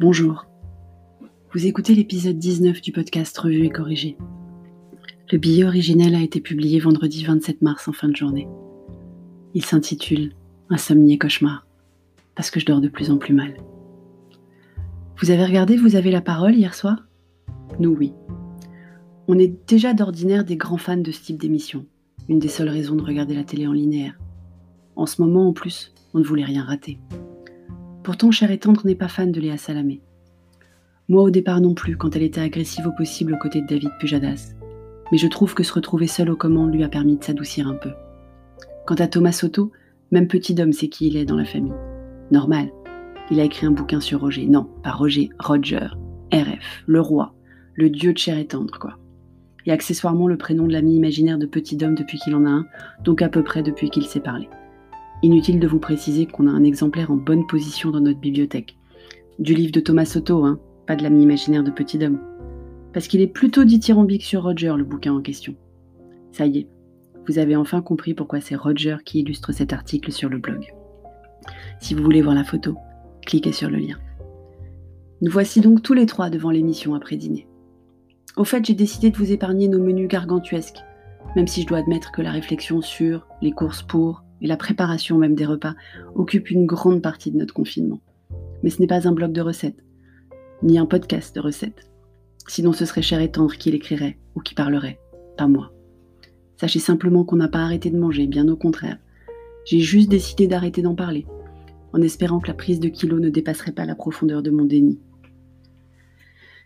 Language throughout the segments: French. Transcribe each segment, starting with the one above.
Bonjour. Vous écoutez l'épisode 19 du podcast Revue et Corrigé. Le billet originel a été publié vendredi 27 mars en fin de journée. Il s'intitule Insomnie et cauchemar, parce que je dors de plus en plus mal. Vous avez regardé Vous avez la parole hier soir? Nous, oui. On est déjà d'ordinaire des grands fans de ce type d'émission, une des seules raisons de regarder la télé en linéaire. En ce moment, en plus, on ne voulait rien rater. Pourtant, Cher et Tendre n'est pas fan de Léa Salamé. Moi au départ non plus, quand elle était agressive au possible aux côtés de David Pujadas. Mais je trouve que se retrouver seul aux commandes lui a permis de s'adoucir un peu. Quant à Thomas Soto, même petit homme sait qui il est dans la famille. Normal. Il a écrit un bouquin sur Roger. Non, pas Roger, Roger. RF, le roi, le dieu de Cher et Tendre, quoi. Et accessoirement le prénom de l'ami imaginaire de petit homme depuis qu'il en a un, donc à peu près depuis qu'il s'est parlé. Inutile de vous préciser qu'on a un exemplaire en bonne position dans notre bibliothèque. Du livre de Thomas Soto, hein, pas de l'ami imaginaire de Petit Homme. Parce qu'il est plutôt dithyrambique sur Roger, le bouquin en question. Ça y est, vous avez enfin compris pourquoi c'est Roger qui illustre cet article sur le blog. Si vous voulez voir la photo, cliquez sur le lien. Nous voici donc tous les trois devant l'émission après dîner. Au fait, j'ai décidé de vous épargner nos menus gargantuesques, même si je dois admettre que la réflexion sur les courses pour, et la préparation même des repas occupe une grande partie de notre confinement. Mais ce n'est pas un blog de recettes, ni un podcast de recettes. Sinon ce serait cher et tendre qui l'écrirait ou qui parlerait, pas moi. Sachez simplement qu'on n'a pas arrêté de manger, bien au contraire. J'ai juste décidé d'arrêter d'en parler, en espérant que la prise de kilos ne dépasserait pas la profondeur de mon déni.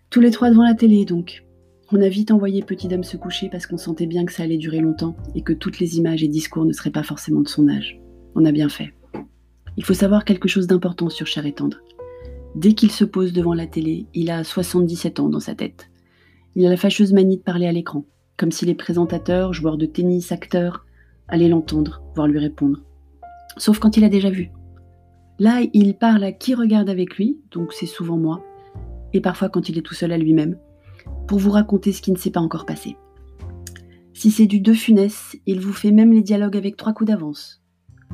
Tous les trois devant la télé, donc, on a vite envoyé Petit Dame se coucher parce qu'on sentait bien que ça allait durer longtemps et que toutes les images et discours ne seraient pas forcément de son âge. On a bien fait. Il faut savoir quelque chose d'important sur Cher et Tendre. Dès qu'il se pose devant la télé, il a 77 ans dans sa tête. Il a la fâcheuse manie de parler à l'écran, comme si les présentateurs, joueurs de tennis, acteurs, allaient l'entendre, voire lui répondre. Sauf quand il a déjà vu. Là, il parle à qui regarde avec lui, donc c'est souvent moi, et parfois quand il est tout seul à lui-même, pour vous raconter ce qui ne s'est pas encore passé. Si c'est du De Funès, il vous fait même les dialogues avec trois coups d'avance.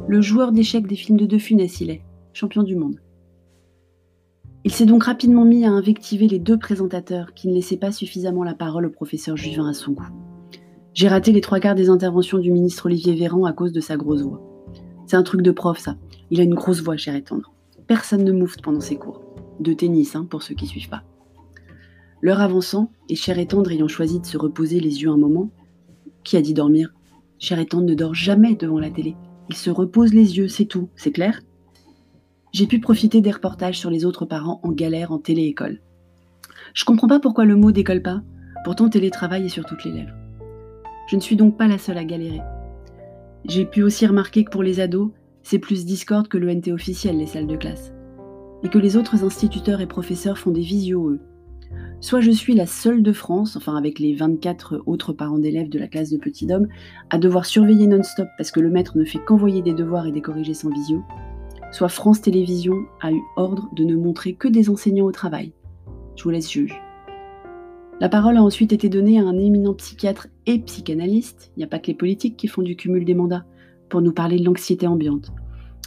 Le joueur d'échecs des films de De Funès, il est, champion du monde. Il s'est donc rapidement mis à invectiver les deux présentateurs qui ne laissaient pas suffisamment la parole au professeur Juvin à son goût. J'ai raté les trois quarts des interventions du ministre Olivier Véran à cause de sa grosse voix. C'est un truc de prof, ça. Il a une grosse voix, cher et tendre. Personne ne moufte pendant ses cours. De tennis, hein, pour ceux qui suivent pas. L'heure avançant, et Cher et Tendre ayant choisi de se reposer les yeux un moment, qui a dit dormir? Cher et Tendre ne dort jamais devant la télé. Il se repose les yeux, c'est tout, c'est clair? J'ai pu profiter des reportages sur les autres parents en galère en télé-école. Je comprends pas pourquoi le mot décolle pas, pourtant télétravail est sur toutes les lèvres. Je ne suis donc pas la seule à galérer. J'ai pu aussi remarquer que pour les ados, c'est plus Discord que le NT officiel, les salles de classe. Et que les autres instituteurs et professeurs font des visios, eux, Soit je suis la seule de France, enfin avec les 24 autres parents d'élèves de la classe de petit homme, à devoir surveiller non-stop parce que le maître ne fait qu'envoyer des devoirs et des corriger sans visio, soit France Télévisions a eu ordre de ne montrer que des enseignants au travail. Je vous laisse juger. La parole a ensuite été donnée à un éminent psychiatre et psychanalyste, il n'y a pas que les politiques qui font du cumul des mandats, pour nous parler de l'anxiété ambiante,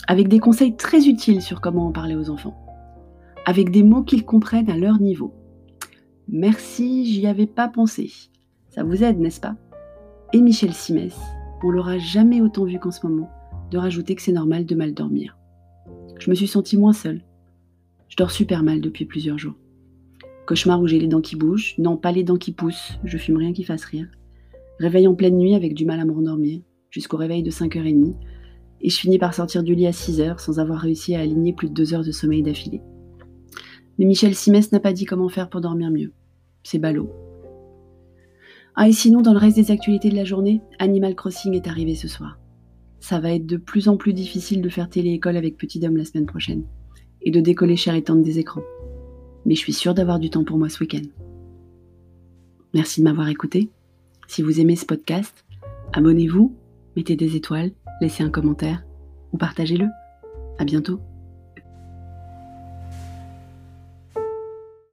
avec des conseils très utiles sur comment en parler aux enfants, avec des mots qu'ils comprennent à leur niveau. Merci, j'y avais pas pensé. Ça vous aide, n'est-ce pas? Et Michel Simès, on l'aura jamais autant vu qu'en ce moment, de rajouter que c'est normal de mal dormir. Je me suis sentie moins seule. Je dors super mal depuis plusieurs jours. Cauchemar où j'ai les dents qui bougent, non pas les dents qui poussent, je fume rien qui fasse rire. Réveil en pleine nuit avec du mal à me rendormir, jusqu'au réveil de 5h30, et je finis par sortir du lit à 6h sans avoir réussi à aligner plus de 2 heures de sommeil d'affilée. Mais Michel Simès n'a pas dit comment faire pour dormir mieux. C'est ballot. Ah, et sinon, dans le reste des actualités de la journée, Animal Crossing est arrivé ce soir. Ça va être de plus en plus difficile de faire télé-école avec Petit Homme la semaine prochaine et de décoller cher et tendre des écrans. Mais je suis sûre d'avoir du temps pour moi ce week-end. Merci de m'avoir écouté. Si vous aimez ce podcast, abonnez-vous, mettez des étoiles, laissez un commentaire ou partagez-le. À bientôt.